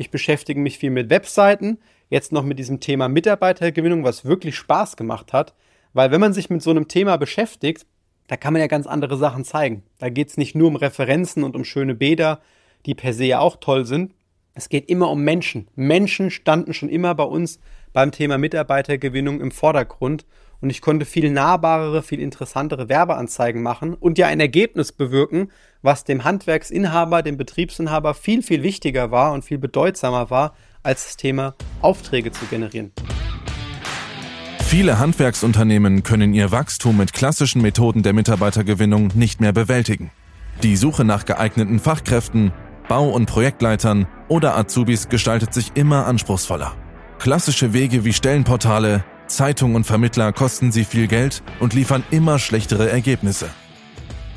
Ich beschäftige mich viel mit Webseiten, jetzt noch mit diesem Thema Mitarbeitergewinnung, was wirklich Spaß gemacht hat. Weil wenn man sich mit so einem Thema beschäftigt, da kann man ja ganz andere Sachen zeigen. Da geht es nicht nur um Referenzen und um schöne Bäder, die per se ja auch toll sind. Es geht immer um Menschen. Menschen standen schon immer bei uns beim Thema Mitarbeitergewinnung im Vordergrund und ich konnte viel nahbarere, viel interessantere Werbeanzeigen machen und ja ein Ergebnis bewirken, was dem Handwerksinhaber, dem Betriebsinhaber viel, viel wichtiger war und viel bedeutsamer war, als das Thema Aufträge zu generieren. Viele Handwerksunternehmen können ihr Wachstum mit klassischen Methoden der Mitarbeitergewinnung nicht mehr bewältigen. Die Suche nach geeigneten Fachkräften, Bau- und Projektleitern oder Azubis gestaltet sich immer anspruchsvoller. Klassische Wege wie Stellenportale, Zeitung und Vermittler kosten sie viel Geld und liefern immer schlechtere Ergebnisse.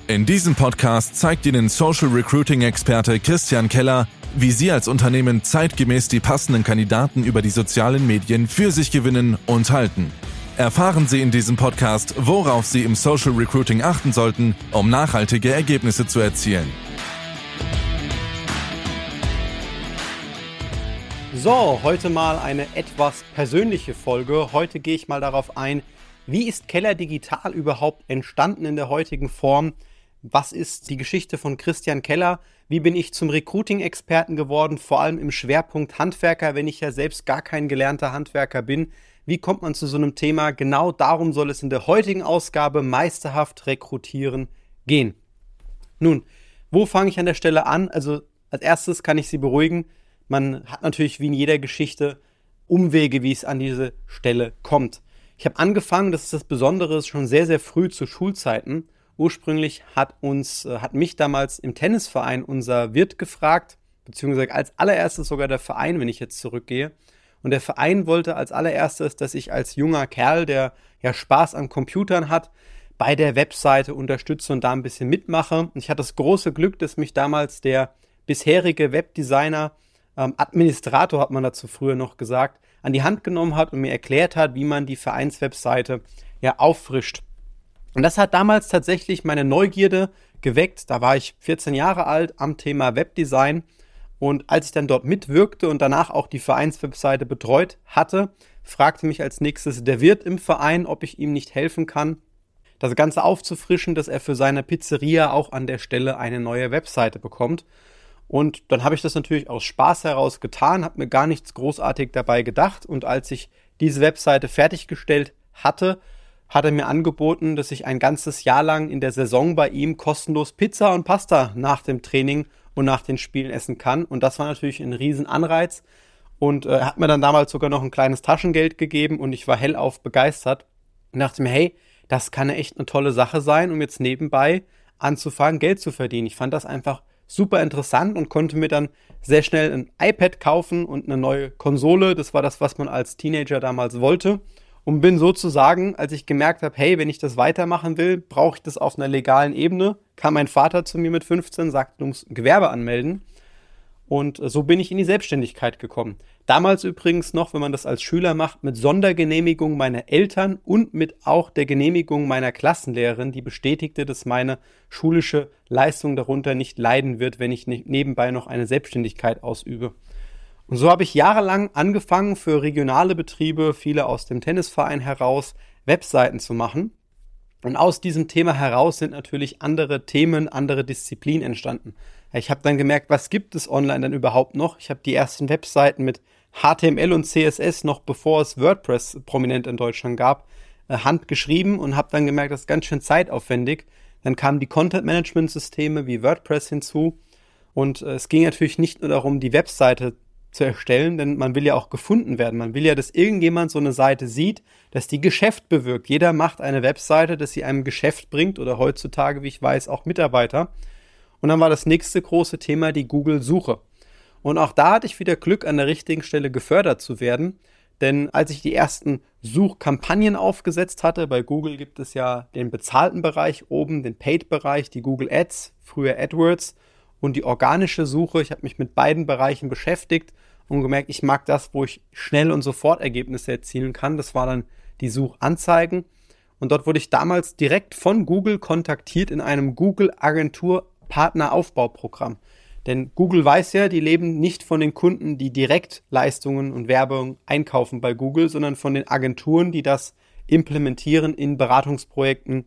In diesem Podcast zeigt Ihnen Social Recruiting Experte Christian Keller, wie Sie als Unternehmen zeitgemäß die passenden Kandidaten über die sozialen Medien für sich gewinnen und halten. Erfahren Sie in diesem Podcast, worauf Sie im Social Recruiting achten sollten, um nachhaltige Ergebnisse zu erzielen. So, heute mal eine etwas persönliche Folge. Heute gehe ich mal darauf ein, wie ist Keller Digital überhaupt entstanden in der heutigen Form? Was ist die Geschichte von Christian Keller? Wie bin ich zum Recruiting-Experten geworden, vor allem im Schwerpunkt Handwerker, wenn ich ja selbst gar kein gelernter Handwerker bin? Wie kommt man zu so einem Thema? Genau darum soll es in der heutigen Ausgabe Meisterhaft Rekrutieren gehen. Nun, wo fange ich an der Stelle an? Also als erstes kann ich Sie beruhigen. Man hat natürlich wie in jeder Geschichte Umwege, wie es an diese Stelle kommt. Ich habe angefangen, das ist das Besondere, schon sehr, sehr früh zu Schulzeiten. Ursprünglich hat uns, äh, hat mich damals im Tennisverein unser Wirt gefragt, beziehungsweise als allererstes sogar der Verein, wenn ich jetzt zurückgehe. Und der Verein wollte als allererstes, dass ich als junger Kerl, der ja Spaß an Computern hat, bei der Webseite unterstütze und da ein bisschen mitmache. Und ich hatte das große Glück, dass mich damals der bisherige Webdesigner, ähm, Administrator hat man dazu früher noch gesagt, an die Hand genommen hat und mir erklärt hat, wie man die Vereinswebseite ja auffrischt. Und das hat damals tatsächlich meine Neugierde geweckt. Da war ich 14 Jahre alt am Thema Webdesign. Und als ich dann dort mitwirkte und danach auch die Vereinswebseite betreut hatte, fragte mich als nächstes der Wirt im Verein, ob ich ihm nicht helfen kann, das Ganze aufzufrischen, dass er für seine Pizzeria auch an der Stelle eine neue Webseite bekommt. Und dann habe ich das natürlich aus Spaß heraus getan, habe mir gar nichts großartig dabei gedacht. Und als ich diese Webseite fertiggestellt hatte, hat er mir angeboten, dass ich ein ganzes Jahr lang in der Saison bei ihm kostenlos Pizza und Pasta nach dem Training und nach den Spielen essen kann. Und das war natürlich ein Riesenanreiz. Und äh, er hat mir dann damals sogar noch ein kleines Taschengeld gegeben und ich war hellauf begeistert und dachte mir, hey, das kann echt eine tolle Sache sein, um jetzt nebenbei anzufangen, Geld zu verdienen. Ich fand das einfach super interessant und konnte mir dann sehr schnell ein iPad kaufen und eine neue Konsole. Das war das, was man als Teenager damals wollte und bin sozusagen, als ich gemerkt habe, hey, wenn ich das weitermachen will, brauche ich das auf einer legalen Ebene, kam mein Vater zu mir mit 15, sagte, du musst Gewerbe anmelden. Und so bin ich in die Selbstständigkeit gekommen. Damals übrigens noch, wenn man das als Schüler macht, mit Sondergenehmigung meiner Eltern und mit auch der Genehmigung meiner Klassenlehrerin, die bestätigte, dass meine schulische Leistung darunter nicht leiden wird, wenn ich nebenbei noch eine Selbstständigkeit ausübe. Und so habe ich jahrelang angefangen, für regionale Betriebe, viele aus dem Tennisverein heraus, Webseiten zu machen. Und aus diesem Thema heraus sind natürlich andere Themen, andere Disziplinen entstanden. Ich habe dann gemerkt, was gibt es online denn überhaupt noch? Ich habe die ersten Webseiten mit HTML und CSS noch bevor es WordPress prominent in Deutschland gab, äh, handgeschrieben und habe dann gemerkt, das ist ganz schön zeitaufwendig. Dann kamen die Content-Management-Systeme wie WordPress hinzu. Und äh, es ging natürlich nicht nur darum, die Webseite zu erstellen, denn man will ja auch gefunden werden. Man will ja, dass irgendjemand so eine Seite sieht, dass die Geschäft bewirkt. Jeder macht eine Webseite, dass sie einem Geschäft bringt oder heutzutage, wie ich weiß, auch Mitarbeiter. Und dann war das nächste große Thema die Google-Suche. Und auch da hatte ich wieder Glück, an der richtigen Stelle gefördert zu werden. Denn als ich die ersten Suchkampagnen aufgesetzt hatte, bei Google gibt es ja den bezahlten Bereich oben, den Paid-Bereich, die Google Ads, früher AdWords und die organische Suche. Ich habe mich mit beiden Bereichen beschäftigt und gemerkt, ich mag das, wo ich schnell und sofort Ergebnisse erzielen kann. Das war dann die Suchanzeigen. Und dort wurde ich damals direkt von Google kontaktiert in einem Google Agentur Partneraufbauprogramm. Denn Google weiß ja, die leben nicht von den Kunden, die direkt Leistungen und Werbung einkaufen bei Google, sondern von den Agenturen, die das implementieren in Beratungsprojekten,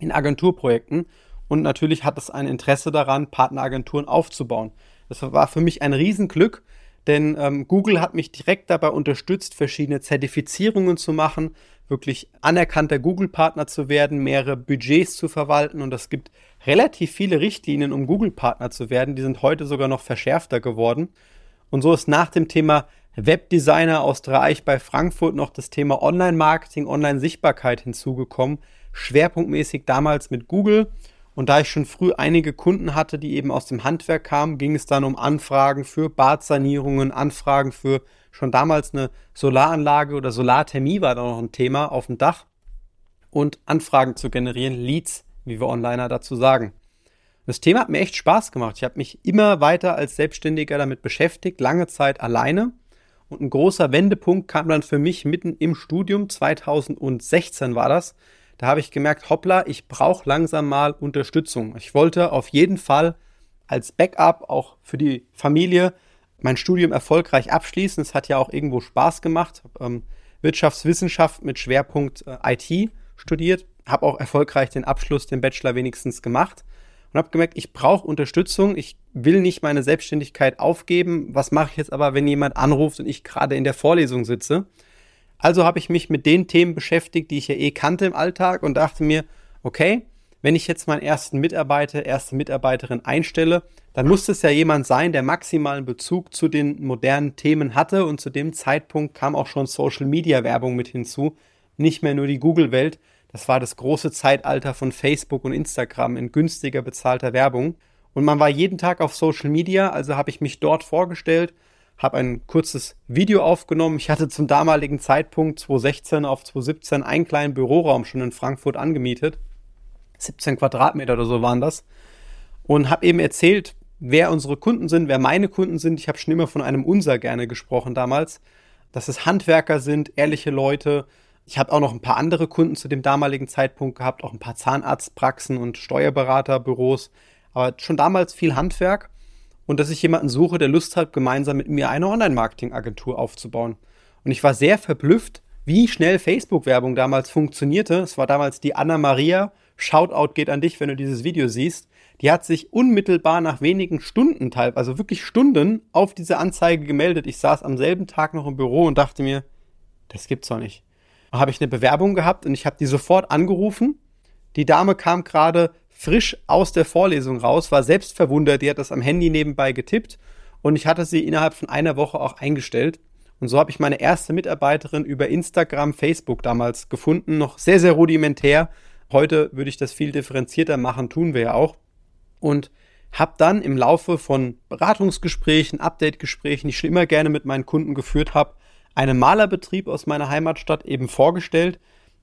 in Agenturprojekten. Und natürlich hat es ein Interesse daran, Partneragenturen aufzubauen. Das war für mich ein Riesenglück, denn ähm, Google hat mich direkt dabei unterstützt, verschiedene Zertifizierungen zu machen, wirklich anerkannter Google-Partner zu werden, mehrere Budgets zu verwalten und es gibt relativ viele Richtlinien, um Google-Partner zu werden. Die sind heute sogar noch verschärfter geworden. Und so ist nach dem Thema Webdesigner aus Dreieich bei Frankfurt noch das Thema Online-Marketing, Online-Sichtbarkeit hinzugekommen. Schwerpunktmäßig damals mit Google. Und da ich schon früh einige Kunden hatte, die eben aus dem Handwerk kamen, ging es dann um Anfragen für Badsanierungen, Anfragen für schon damals eine Solaranlage oder Solarthermie war da noch ein Thema auf dem Dach und Anfragen zu generieren, Leads, wie wir Onliner dazu sagen. Das Thema hat mir echt Spaß gemacht. Ich habe mich immer weiter als Selbstständiger damit beschäftigt, lange Zeit alleine. Und ein großer Wendepunkt kam dann für mich mitten im Studium, 2016 war das. Da habe ich gemerkt, hoppla, ich brauche langsam mal Unterstützung. Ich wollte auf jeden Fall als Backup auch für die Familie mein Studium erfolgreich abschließen. Es hat ja auch irgendwo Spaß gemacht. Ähm, Wirtschaftswissenschaft mit Schwerpunkt äh, IT studiert, habe auch erfolgreich den Abschluss, den Bachelor wenigstens gemacht und habe gemerkt, ich brauche Unterstützung. Ich will nicht meine Selbstständigkeit aufgeben. Was mache ich jetzt aber, wenn jemand anruft und ich gerade in der Vorlesung sitze? Also habe ich mich mit den Themen beschäftigt, die ich ja eh kannte im Alltag und dachte mir, okay, wenn ich jetzt meinen ersten Mitarbeiter, erste Mitarbeiterin einstelle, dann muss es ja jemand sein, der maximalen Bezug zu den modernen Themen hatte und zu dem Zeitpunkt kam auch schon Social Media Werbung mit hinzu, nicht mehr nur die Google-Welt. Das war das große Zeitalter von Facebook und Instagram in günstiger bezahlter Werbung. Und man war jeden Tag auf Social Media, also habe ich mich dort vorgestellt, habe ein kurzes Video aufgenommen. Ich hatte zum damaligen Zeitpunkt 2016 auf 2017 einen kleinen Büroraum schon in Frankfurt angemietet. 17 Quadratmeter oder so waren das. Und habe eben erzählt, wer unsere Kunden sind, wer meine Kunden sind. Ich habe schon immer von einem Unser gerne gesprochen damals, dass es Handwerker sind, ehrliche Leute. Ich habe auch noch ein paar andere Kunden zu dem damaligen Zeitpunkt gehabt, auch ein paar Zahnarztpraxen und Steuerberaterbüros, aber schon damals viel Handwerk und dass ich jemanden suche, der Lust hat, gemeinsam mit mir eine Online-Marketing-Agentur aufzubauen. Und ich war sehr verblüfft, wie schnell Facebook-Werbung damals funktionierte. Es war damals die Anna Maria. Shoutout geht an dich, wenn du dieses Video siehst. Die hat sich unmittelbar nach wenigen Stunden, also wirklich Stunden, auf diese Anzeige gemeldet. Ich saß am selben Tag noch im Büro und dachte mir, das gibt's doch nicht. Da habe ich eine Bewerbung gehabt und ich habe die sofort angerufen. Die Dame kam gerade frisch aus der Vorlesung raus, war selbst verwundert, die hat das am Handy nebenbei getippt und ich hatte sie innerhalb von einer Woche auch eingestellt. Und so habe ich meine erste Mitarbeiterin über Instagram, Facebook damals gefunden, noch sehr, sehr rudimentär. Heute würde ich das viel differenzierter machen, tun wir ja auch und habe dann im Laufe von Beratungsgesprächen, Update-Gesprächen, die ich schon immer gerne mit meinen Kunden geführt habe, einen Malerbetrieb aus meiner Heimatstadt eben vorgestellt,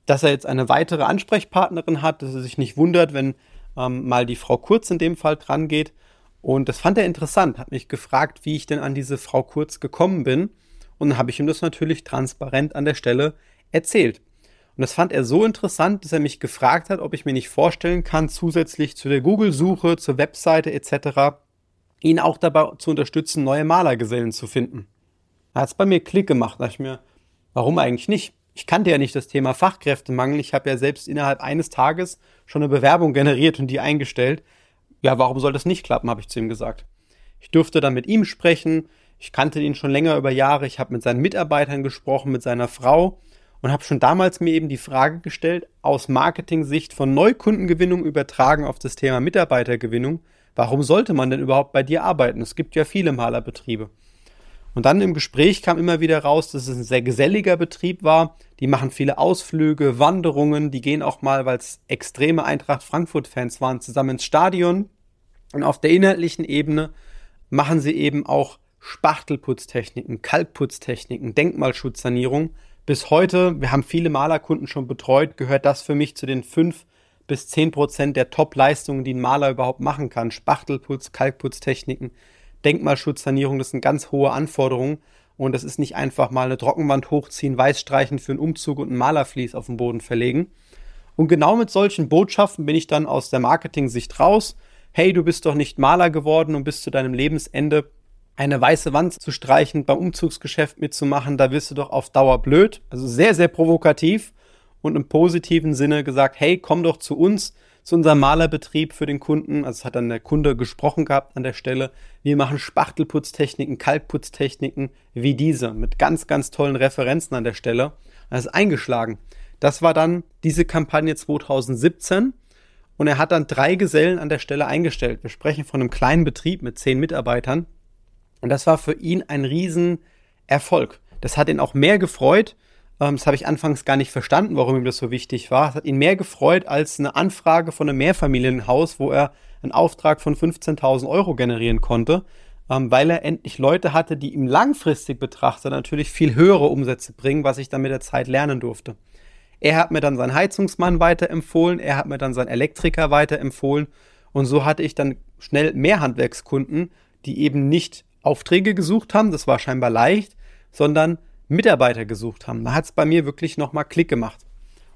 dass er jetzt eine weitere Ansprechpartnerin hat, dass er sich nicht wundert, wenn ähm, mal die Frau Kurz in dem Fall dran geht. Und das fand er interessant, hat mich gefragt, wie ich denn an diese Frau Kurz gekommen bin. Und dann habe ich ihm das natürlich transparent an der Stelle erzählt. Und das fand er so interessant, dass er mich gefragt hat, ob ich mir nicht vorstellen kann, zusätzlich zu der Google-Suche, zur Webseite etc., ihn auch dabei zu unterstützen, neue Malergesellen zu finden. Da hat es bei mir Klick gemacht. Da ich mir, warum eigentlich nicht? Ich kannte ja nicht das Thema Fachkräftemangel. Ich habe ja selbst innerhalb eines Tages schon eine Bewerbung generiert und die eingestellt. Ja, warum soll das nicht klappen, habe ich zu ihm gesagt. Ich durfte dann mit ihm sprechen. Ich kannte ihn schon länger über Jahre. Ich habe mit seinen Mitarbeitern gesprochen, mit seiner Frau und habe schon damals mir eben die Frage gestellt, aus Marketing-Sicht von Neukundengewinnung übertragen auf das Thema Mitarbeitergewinnung, warum sollte man denn überhaupt bei dir arbeiten? Es gibt ja viele Malerbetriebe. Und dann im Gespräch kam immer wieder raus, dass es ein sehr geselliger Betrieb war. Die machen viele Ausflüge, Wanderungen, die gehen auch mal, weil es extreme Eintracht Frankfurt-Fans waren, zusammen ins Stadion. Und auf der inhaltlichen Ebene machen sie eben auch Spachtelputztechniken, Kalkputztechniken, Denkmalschutzsanierung, bis heute, wir haben viele Malerkunden schon betreut, gehört das für mich zu den fünf bis zehn Prozent der Top-Leistungen, die ein Maler überhaupt machen kann. Spachtelputz, Kalkputztechniken, Denkmalschutzsanierung, das sind ganz hohe Anforderungen. Und das ist nicht einfach mal eine Trockenwand hochziehen, weiß streichen für einen Umzug und ein Malerflies auf den Boden verlegen. Und genau mit solchen Botschaften bin ich dann aus der Marketing-Sicht raus, hey, du bist doch nicht Maler geworden und bis zu deinem Lebensende eine weiße Wand zu streichen, beim Umzugsgeschäft mitzumachen, da wirst du doch auf Dauer blöd. Also sehr, sehr provokativ und im positiven Sinne gesagt, hey, komm doch zu uns, zu unserem Malerbetrieb für den Kunden. Also es hat dann der Kunde gesprochen gehabt an der Stelle. Wir machen Spachtelputztechniken, Kalkputztechniken wie diese mit ganz, ganz tollen Referenzen an der Stelle. Das ist eingeschlagen. Das war dann diese Kampagne 2017 und er hat dann drei Gesellen an der Stelle eingestellt. Wir sprechen von einem kleinen Betrieb mit zehn Mitarbeitern und das war für ihn ein Riesenerfolg. Das hat ihn auch mehr gefreut, ähm, das habe ich anfangs gar nicht verstanden, warum ihm das so wichtig war. Es hat ihn mehr gefreut als eine Anfrage von einem Mehrfamilienhaus, wo er einen Auftrag von 15.000 Euro generieren konnte, ähm, weil er endlich Leute hatte, die ihm langfristig betrachtet natürlich viel höhere Umsätze bringen, was ich dann mit der Zeit lernen durfte. Er hat mir dann seinen Heizungsmann weiterempfohlen, er hat mir dann seinen Elektriker weiterempfohlen und so hatte ich dann schnell mehr Handwerkskunden, die eben nicht Aufträge gesucht haben, das war scheinbar leicht, sondern Mitarbeiter gesucht haben. Da hat es bei mir wirklich nochmal Klick gemacht.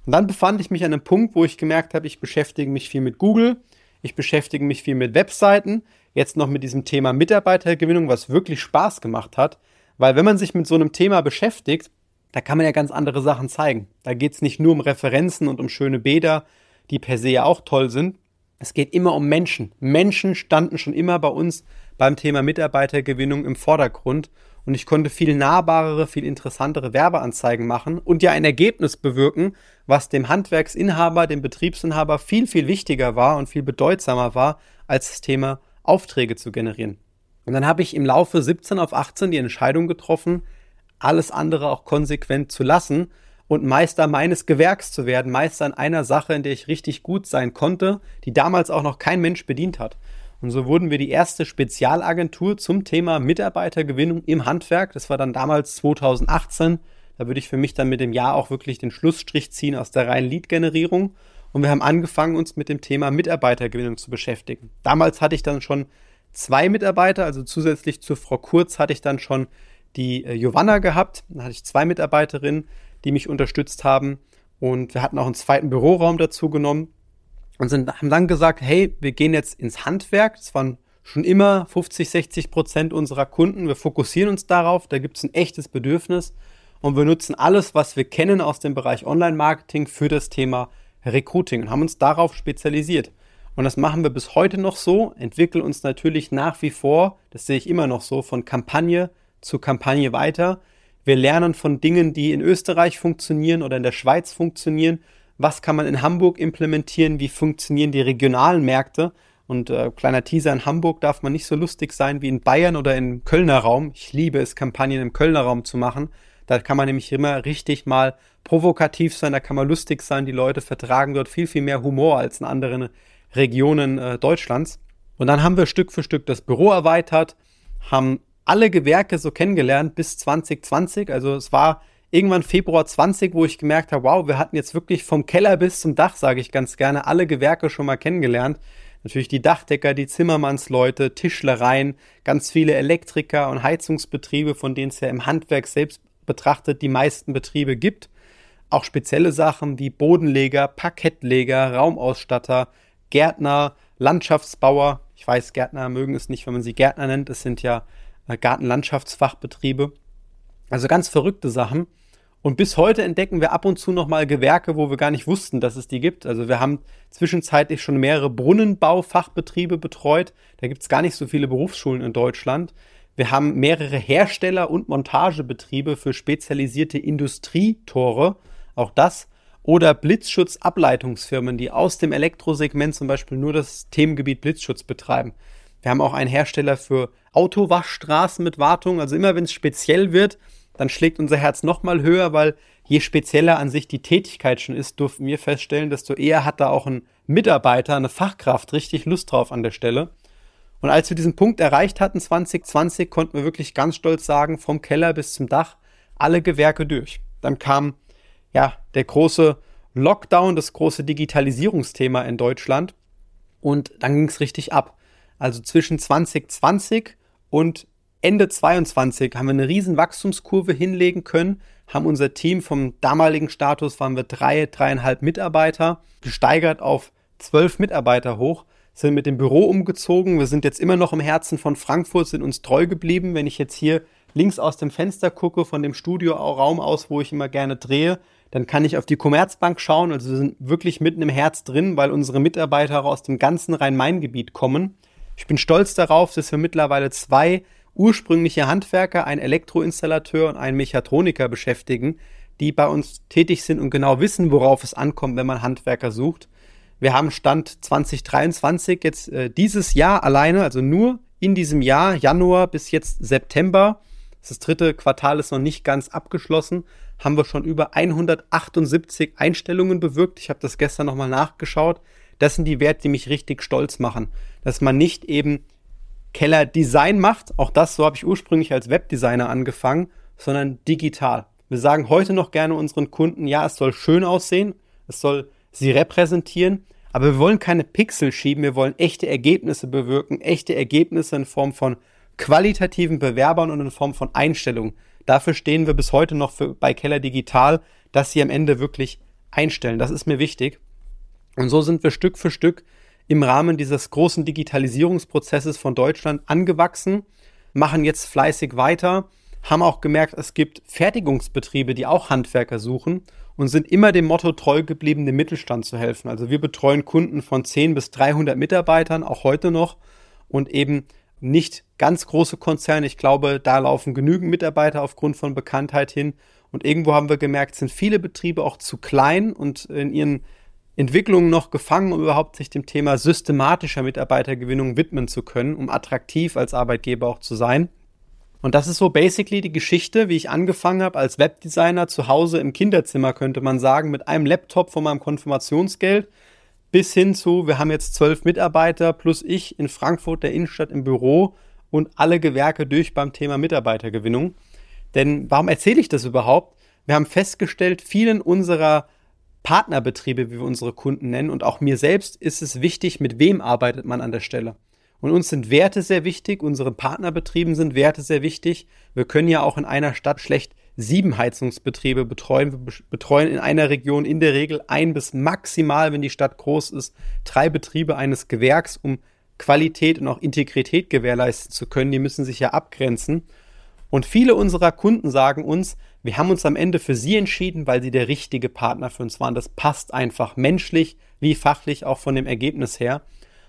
Und dann befand ich mich an einem Punkt, wo ich gemerkt habe, ich beschäftige mich viel mit Google, ich beschäftige mich viel mit Webseiten, jetzt noch mit diesem Thema Mitarbeitergewinnung, was wirklich Spaß gemacht hat. Weil wenn man sich mit so einem Thema beschäftigt, da kann man ja ganz andere Sachen zeigen. Da geht es nicht nur um Referenzen und um schöne Bäder, die per se ja auch toll sind. Es geht immer um Menschen. Menschen standen schon immer bei uns beim Thema Mitarbeitergewinnung im Vordergrund und ich konnte viel nahbarere, viel interessantere Werbeanzeigen machen und ja ein Ergebnis bewirken, was dem Handwerksinhaber, dem Betriebsinhaber viel, viel wichtiger war und viel bedeutsamer war, als das Thema Aufträge zu generieren. Und dann habe ich im Laufe 17 auf 18 die Entscheidung getroffen, alles andere auch konsequent zu lassen und Meister meines Gewerks zu werden, Meister in einer Sache, in der ich richtig gut sein konnte, die damals auch noch kein Mensch bedient hat. Und so wurden wir die erste Spezialagentur zum Thema Mitarbeitergewinnung im Handwerk. Das war dann damals 2018. Da würde ich für mich dann mit dem Jahr auch wirklich den Schlussstrich ziehen aus der reinen Lead-Generierung. Und wir haben angefangen, uns mit dem Thema Mitarbeitergewinnung zu beschäftigen. Damals hatte ich dann schon zwei Mitarbeiter, also zusätzlich zu Frau Kurz hatte ich dann schon die äh, Giovanna gehabt. Da hatte ich zwei Mitarbeiterinnen, die mich unterstützt haben. Und wir hatten auch einen zweiten Büroraum dazu genommen und sind, haben dann gesagt, hey, wir gehen jetzt ins Handwerk. Das waren schon immer 50, 60 Prozent unserer Kunden. Wir fokussieren uns darauf, da gibt es ein echtes Bedürfnis und wir nutzen alles, was wir kennen aus dem Bereich Online-Marketing für das Thema Recruiting und haben uns darauf spezialisiert. Und das machen wir bis heute noch so, entwickeln uns natürlich nach wie vor, das sehe ich immer noch so, von Kampagne zu Kampagne weiter. Wir lernen von Dingen, die in Österreich funktionieren oder in der Schweiz funktionieren was kann man in Hamburg implementieren, wie funktionieren die regionalen Märkte. Und äh, kleiner Teaser, in Hamburg darf man nicht so lustig sein wie in Bayern oder im Kölner Raum. Ich liebe es, Kampagnen im Kölner Raum zu machen. Da kann man nämlich immer richtig mal provokativ sein, da kann man lustig sein. Die Leute vertragen dort viel, viel mehr Humor als in anderen Regionen äh, Deutschlands. Und dann haben wir Stück für Stück das Büro erweitert, haben alle Gewerke so kennengelernt bis 2020. Also es war irgendwann Februar 20, wo ich gemerkt habe, wow, wir hatten jetzt wirklich vom Keller bis zum Dach, sage ich ganz gerne, alle Gewerke schon mal kennengelernt. Natürlich die Dachdecker, die Zimmermannsleute, Tischlereien, ganz viele Elektriker und Heizungsbetriebe, von denen es ja im Handwerk selbst betrachtet die meisten Betriebe gibt. Auch spezielle Sachen wie Bodenleger, Parkettleger, Raumausstatter, Gärtner, Landschaftsbauer. Ich weiß, Gärtner mögen es nicht, wenn man sie Gärtner nennt. Es sind ja äh, Gartenlandschaftsfachbetriebe. Also ganz verrückte Sachen. Und bis heute entdecken wir ab und zu nochmal Gewerke, wo wir gar nicht wussten, dass es die gibt. Also wir haben zwischenzeitlich schon mehrere Brunnenbaufachbetriebe betreut. Da gibt es gar nicht so viele Berufsschulen in Deutschland. Wir haben mehrere Hersteller und Montagebetriebe für spezialisierte Industrietore. Auch das. Oder Blitzschutzableitungsfirmen, die aus dem Elektrosegment zum Beispiel nur das Themengebiet Blitzschutz betreiben. Wir haben auch einen Hersteller für Autowaschstraßen mit Wartung. Also immer wenn es speziell wird, dann schlägt unser Herz nochmal höher, weil je spezieller an sich die Tätigkeit schon ist, durften wir feststellen, desto eher hat da auch ein Mitarbeiter, eine Fachkraft richtig Lust drauf an der Stelle. Und als wir diesen Punkt erreicht hatten, 2020, konnten wir wirklich ganz stolz sagen, vom Keller bis zum Dach, alle Gewerke durch. Dann kam, ja, der große Lockdown, das große Digitalisierungsthema in Deutschland. Und dann ging es richtig ab. Also zwischen 2020 und Ende 22 haben wir eine riesen Wachstumskurve hinlegen können, haben unser Team vom damaligen Status waren wir drei, dreieinhalb Mitarbeiter, gesteigert auf zwölf Mitarbeiter hoch, sind mit dem Büro umgezogen. Wir sind jetzt immer noch im Herzen von Frankfurt, sind uns treu geblieben. Wenn ich jetzt hier links aus dem Fenster gucke, von dem Studioraum aus, wo ich immer gerne drehe, dann kann ich auf die Commerzbank schauen. Also wir sind wirklich mitten im Herz drin, weil unsere Mitarbeiter aus dem ganzen Rhein-Main-Gebiet kommen. Ich bin stolz darauf, dass wir mittlerweile zwei ursprüngliche Handwerker, ein Elektroinstallateur und einen Mechatroniker beschäftigen, die bei uns tätig sind und genau wissen, worauf es ankommt, wenn man Handwerker sucht. Wir haben Stand 2023 jetzt äh, dieses Jahr alleine, also nur in diesem Jahr, Januar bis jetzt September, das dritte Quartal ist noch nicht ganz abgeschlossen, haben wir schon über 178 Einstellungen bewirkt. Ich habe das gestern nochmal nachgeschaut. Das sind die Werte, die mich richtig stolz machen. Dass man nicht eben Keller Design macht, auch das, so habe ich ursprünglich als Webdesigner angefangen, sondern digital. Wir sagen heute noch gerne unseren Kunden, ja, es soll schön aussehen, es soll sie repräsentieren, aber wir wollen keine Pixel schieben, wir wollen echte Ergebnisse bewirken, echte Ergebnisse in Form von qualitativen Bewerbern und in Form von Einstellungen. Dafür stehen wir bis heute noch für, bei Keller Digital, dass sie am Ende wirklich einstellen. Das ist mir wichtig. Und so sind wir Stück für Stück im Rahmen dieses großen Digitalisierungsprozesses von Deutschland angewachsen, machen jetzt fleißig weiter, haben auch gemerkt, es gibt Fertigungsbetriebe, die auch Handwerker suchen und sind immer dem Motto treu geblieben, dem Mittelstand zu helfen. Also wir betreuen Kunden von 10 bis 300 Mitarbeitern, auch heute noch, und eben nicht ganz große Konzerne. Ich glaube, da laufen genügend Mitarbeiter aufgrund von Bekanntheit hin. Und irgendwo haben wir gemerkt, sind viele Betriebe auch zu klein und in ihren Entwicklungen noch gefangen, um überhaupt sich dem Thema systematischer Mitarbeitergewinnung widmen zu können, um attraktiv als Arbeitgeber auch zu sein. Und das ist so basically die Geschichte, wie ich angefangen habe als Webdesigner zu Hause im Kinderzimmer, könnte man sagen, mit einem Laptop von meinem Konfirmationsgeld bis hin zu, wir haben jetzt zwölf Mitarbeiter plus ich in Frankfurt, der Innenstadt im Büro und alle Gewerke durch beim Thema Mitarbeitergewinnung. Denn warum erzähle ich das überhaupt? Wir haben festgestellt, vielen unserer Partnerbetriebe, wie wir unsere Kunden nennen, und auch mir selbst ist es wichtig, mit wem arbeitet man an der Stelle. Und uns sind Werte sehr wichtig, unseren Partnerbetrieben sind Werte sehr wichtig. Wir können ja auch in einer Stadt schlecht sieben Heizungsbetriebe betreuen. Wir betreuen in einer Region in der Regel ein bis maximal, wenn die Stadt groß ist, drei Betriebe eines Gewerks, um Qualität und auch Integrität gewährleisten zu können. Die müssen sich ja abgrenzen. Und viele unserer Kunden sagen uns, wir haben uns am Ende für sie entschieden, weil sie der richtige Partner für uns waren. Das passt einfach menschlich wie fachlich auch von dem Ergebnis her.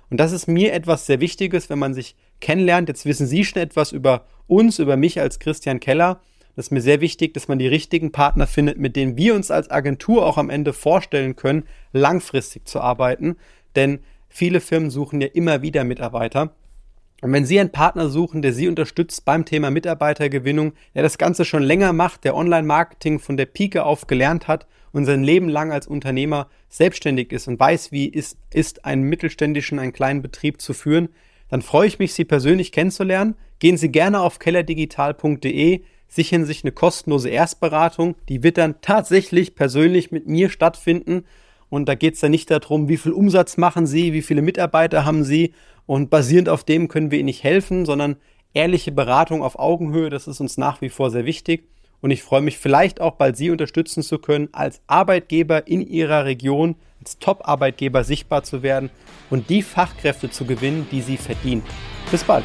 Und das ist mir etwas sehr Wichtiges, wenn man sich kennenlernt. Jetzt wissen Sie schon etwas über uns, über mich als Christian Keller. Das ist mir sehr wichtig, dass man die richtigen Partner findet, mit denen wir uns als Agentur auch am Ende vorstellen können, langfristig zu arbeiten. Denn viele Firmen suchen ja immer wieder Mitarbeiter. Und wenn Sie einen Partner suchen, der Sie unterstützt beim Thema Mitarbeitergewinnung, der das Ganze schon länger macht, der Online-Marketing von der Pike auf gelernt hat und sein Leben lang als Unternehmer selbstständig ist und weiß, wie es ist, einen mittelständischen, einen kleinen Betrieb zu führen, dann freue ich mich, Sie persönlich kennenzulernen. Gehen Sie gerne auf kellerdigital.de, sichern sich eine kostenlose Erstberatung. Die wird dann tatsächlich persönlich mit mir stattfinden. Und da geht es dann nicht darum, wie viel Umsatz machen Sie, wie viele Mitarbeiter haben Sie und basierend auf dem können wir Ihnen nicht helfen, sondern ehrliche Beratung auf Augenhöhe, das ist uns nach wie vor sehr wichtig. Und ich freue mich vielleicht auch bald Sie unterstützen zu können, als Arbeitgeber in Ihrer Region, als Top-Arbeitgeber sichtbar zu werden und die Fachkräfte zu gewinnen, die Sie verdienen. Bis bald.